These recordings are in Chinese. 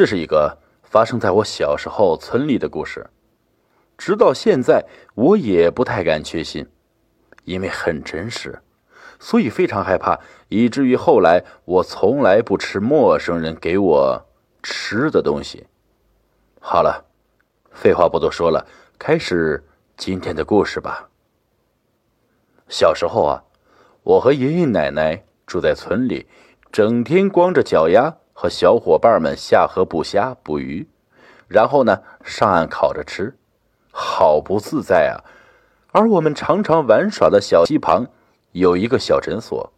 这是一个发生在我小时候村里的故事，直到现在我也不太敢确信，因为很真实，所以非常害怕，以至于后来我从来不吃陌生人给我吃的东西。好了，废话不多说了，开始今天的故事吧。小时候啊，我和爷爷奶奶住在村里，整天光着脚丫和小伙伴们下河捕虾捕鱼，然后呢上岸烤着吃，好不自在啊！而我们常常玩耍的小溪旁有一个小诊所，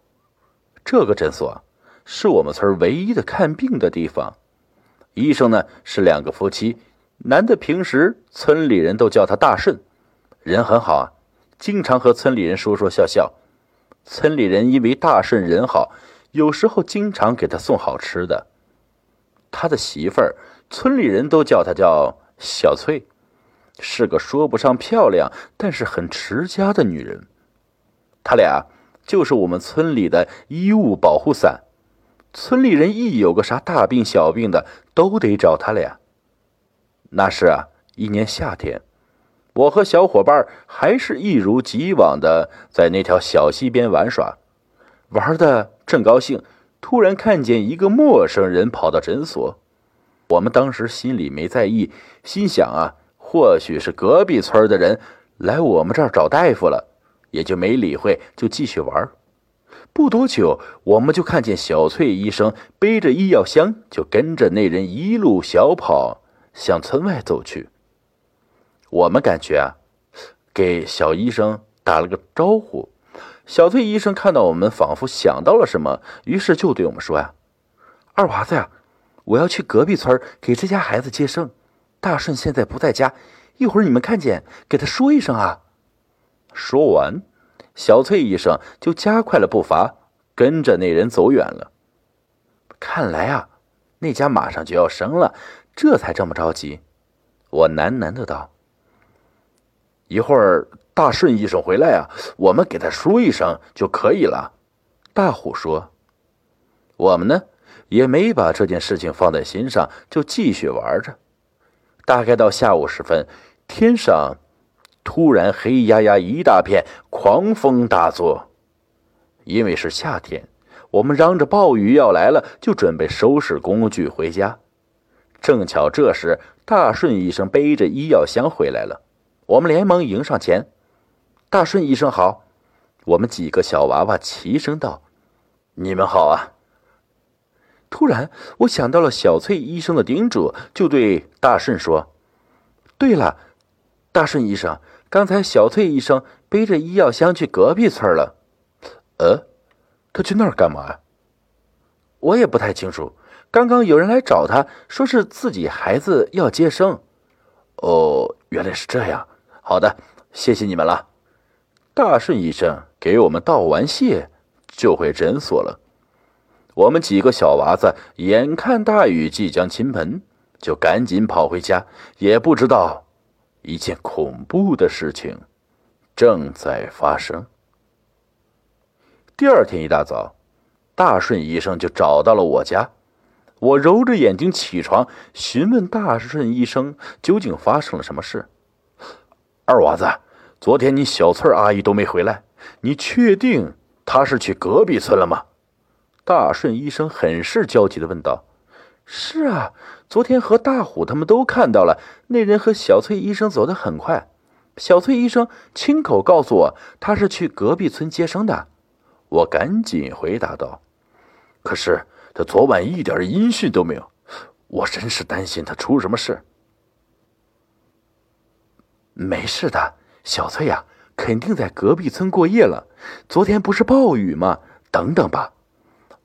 这个诊所是我们村唯一的看病的地方。医生呢是两个夫妻，男的平时村里人都叫他大顺，人很好啊。经常和村里人说说笑笑，村里人因为大顺人好，有时候经常给他送好吃的。他的媳妇儿，村里人都叫她叫小翠，是个说不上漂亮，但是很持家的女人。他俩就是我们村里的衣物保护伞，村里人一有个啥大病小病的，都得找他俩。那是啊，一年夏天。我和小伙伴还是一如既往的在那条小溪边玩耍，玩的正高兴，突然看见一个陌生人跑到诊所。我们当时心里没在意，心想啊，或许是隔壁村的人来我们这儿找大夫了，也就没理会，就继续玩。不多久，我们就看见小翠医生背着医药箱，就跟着那人一路小跑向村外走去。我们感觉啊，给小医生打了个招呼。小翠医生看到我们，仿佛想到了什么，于是就对我们说：“呀，二娃子呀，我要去隔壁村给这家孩子接生。大顺现在不在家，一会儿你们看见，给他说一声啊。”说完，小翠医生就加快了步伐，跟着那人走远了。看来啊，那家马上就要生了，这才这么着急。我喃喃的道。一会儿大顺医生回来啊，我们给他说一声就可以了。大虎说：“我们呢也没把这件事情放在心上，就继续玩着。大概到下午时分，天上突然黑压压一大片，狂风大作。因为是夏天，我们嚷着暴雨要来了，就准备收拾工具回家。正巧这时大顺医生背着医药箱回来了。”我们连忙迎上前，大顺医生好！我们几个小娃娃齐声道：“你们好啊！”突然，我想到了小翠医生的叮嘱，就对大顺说：“对了，大顺医生，刚才小翠医生背着医药箱去隔壁村了。呃，他去那儿干嘛呀？我也不太清楚。刚刚有人来找他，说是自己孩子要接生。哦，原来是这样。”好的，谢谢你们了。大顺医生给我们道完谢，就回诊所了。我们几个小娃子眼看大雨即将倾盆，就赶紧跑回家，也不知道一件恐怖的事情正在发生。第二天一大早，大顺医生就找到了我家。我揉着眼睛起床，询问大顺医生究竟发生了什么事。二娃子，昨天你小翠阿姨都没回来，你确定她是去隔壁村了吗？大顺医生很是焦急的问道。是啊，昨天和大虎他们都看到了，那人和小翠医生走得很快。小翠医生亲口告诉我，他是去隔壁村接生的。我赶紧回答道。可是他昨晚一点音讯都没有，我真是担心他出什么事。没事的，小翠呀，肯定在隔壁村过夜了。昨天不是暴雨吗？等等吧。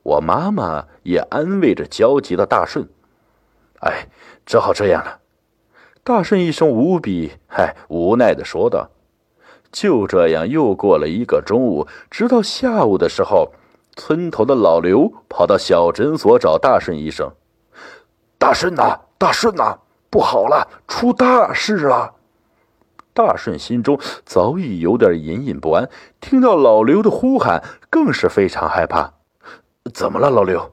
我妈妈也安慰着焦急的大顺。哎，只好这样了。大顺一声无比哎无奈的说道。就这样又过了一个中午，直到下午的时候，村头的老刘跑到小诊所找大顺医生。大顺呐，大顺呐，不好了，出大事了！大顺心中早已有点隐隐不安，听到老刘的呼喊，更是非常害怕。怎么了，老刘？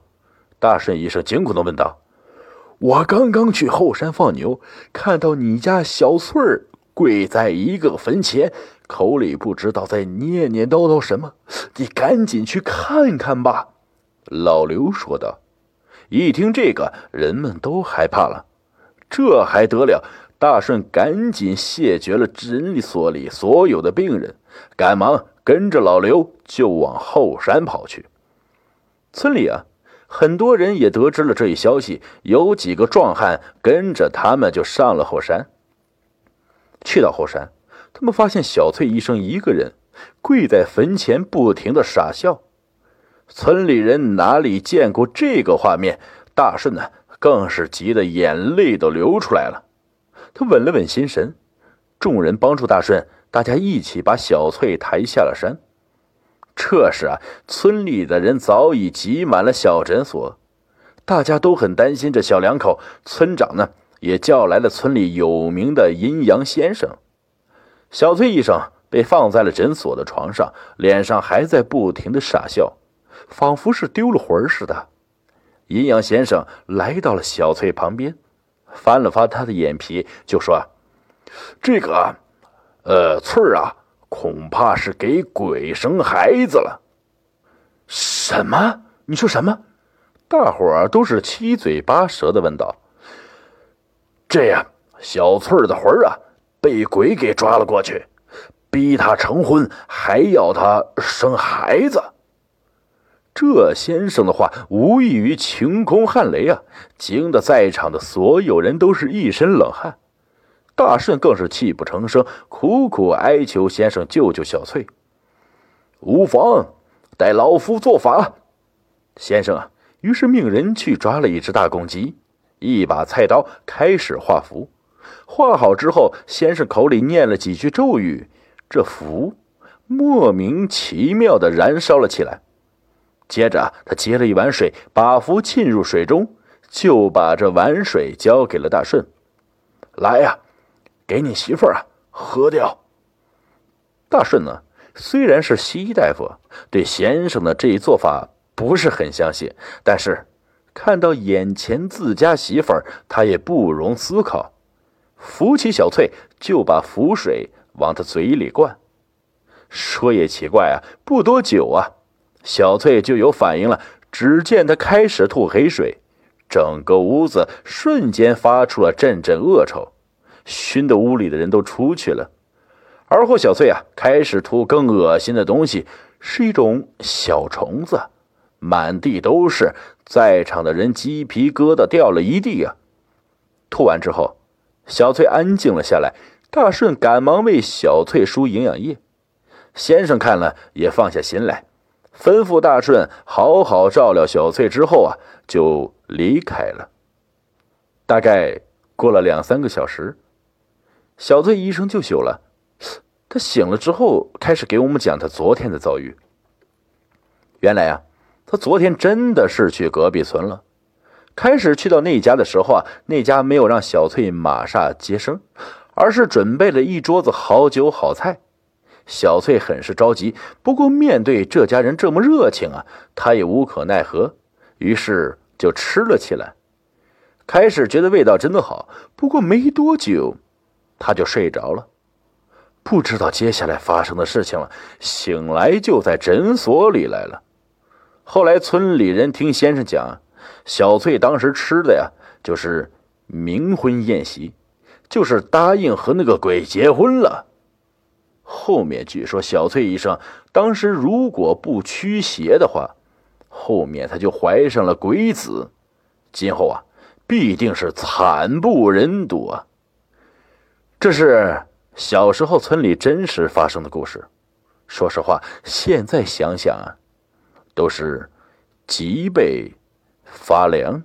大顺医生惊恐的问道。我刚刚去后山放牛，看到你家小翠儿跪在一个坟前，口里不知道在念念叨叨什么。你赶紧去看看吧。”老刘说道。一听这个，人们都害怕了。这还得了？大顺赶紧谢绝了诊所里所有的病人，赶忙跟着老刘就往后山跑去。村里啊，很多人也得知了这一消息，有几个壮汉跟着他们就上了后山。去到后山，他们发现小翠医生一个人跪在坟前，不停的傻笑。村里人哪里见过这个画面？大顺呢，更是急得眼泪都流出来了。他稳了稳心神，众人帮助大顺，大家一起把小翠抬下了山。这时啊，村里的人早已挤满了小诊所，大家都很担心这小两口。村长呢，也叫来了村里有名的阴阳先生。小翠医生被放在了诊所的床上，脸上还在不停的傻笑，仿佛是丢了魂似的。阴阳先生来到了小翠旁边，翻了翻他的眼皮，就说：“这个，呃，翠儿啊。”恐怕是给鬼生孩子了。什么？你说什么？大伙儿都是七嘴八舌的问道。这样，小翠儿的魂啊，被鬼给抓了过去，逼她成婚，还要她生孩子。这先生的话无异于晴空撼雷啊，惊得在场的所有人都是一身冷汗。大顺更是泣不成声，苦苦哀求先生救救小翠。无妨，待老夫做法。先生啊，于是命人去抓了一只大公鸡，一把菜刀开始画符。画好之后，先生口里念了几句咒语，这符莫名其妙的燃烧了起来。接着，他接了一碗水，把符浸入水中，就把这碗水交给了大顺。来呀！给你媳妇儿啊，喝掉。大顺呢，虽然是西医大夫，对先生的这一做法不是很相信，但是看到眼前自家媳妇儿，他也不容思考，扶起小翠，就把符水往他嘴里灌。说也奇怪啊，不多久啊，小翠就有反应了。只见她开始吐黑水，整个屋子瞬间发出了阵阵恶臭。熏得屋里的人都出去了，而后小翠啊开始吐更恶心的东西，是一种小虫子，满地都是，在场的人鸡皮疙瘩掉了一地啊！吐完之后，小翠安静了下来，大顺赶忙为小翠输营养液，先生看了也放下心来，吩咐大顺好好照料小翠之后啊，就离开了。大概过了两三个小时。小翠医生就醒了，他醒了之后开始给我们讲他昨天的遭遇。原来啊，他昨天真的是去隔壁村了。开始去到那家的时候啊，那家没有让小翠马上接生，而是准备了一桌子好酒好菜。小翠很是着急，不过面对这家人这么热情啊，她也无可奈何，于是就吃了起来。开始觉得味道真的好，不过没多久。他就睡着了，不知道接下来发生的事情了。醒来就在诊所里来了。后来村里人听先生讲，小翠当时吃的呀，就是冥婚宴席，就是答应和那个鬼结婚了。后面据说小翠医生当时如果不驱邪的话，后面她就怀上了鬼子，今后啊，必定是惨不忍睹啊。这是小时候村里真实发生的故事。说实话，现在想想啊，都是脊背发凉。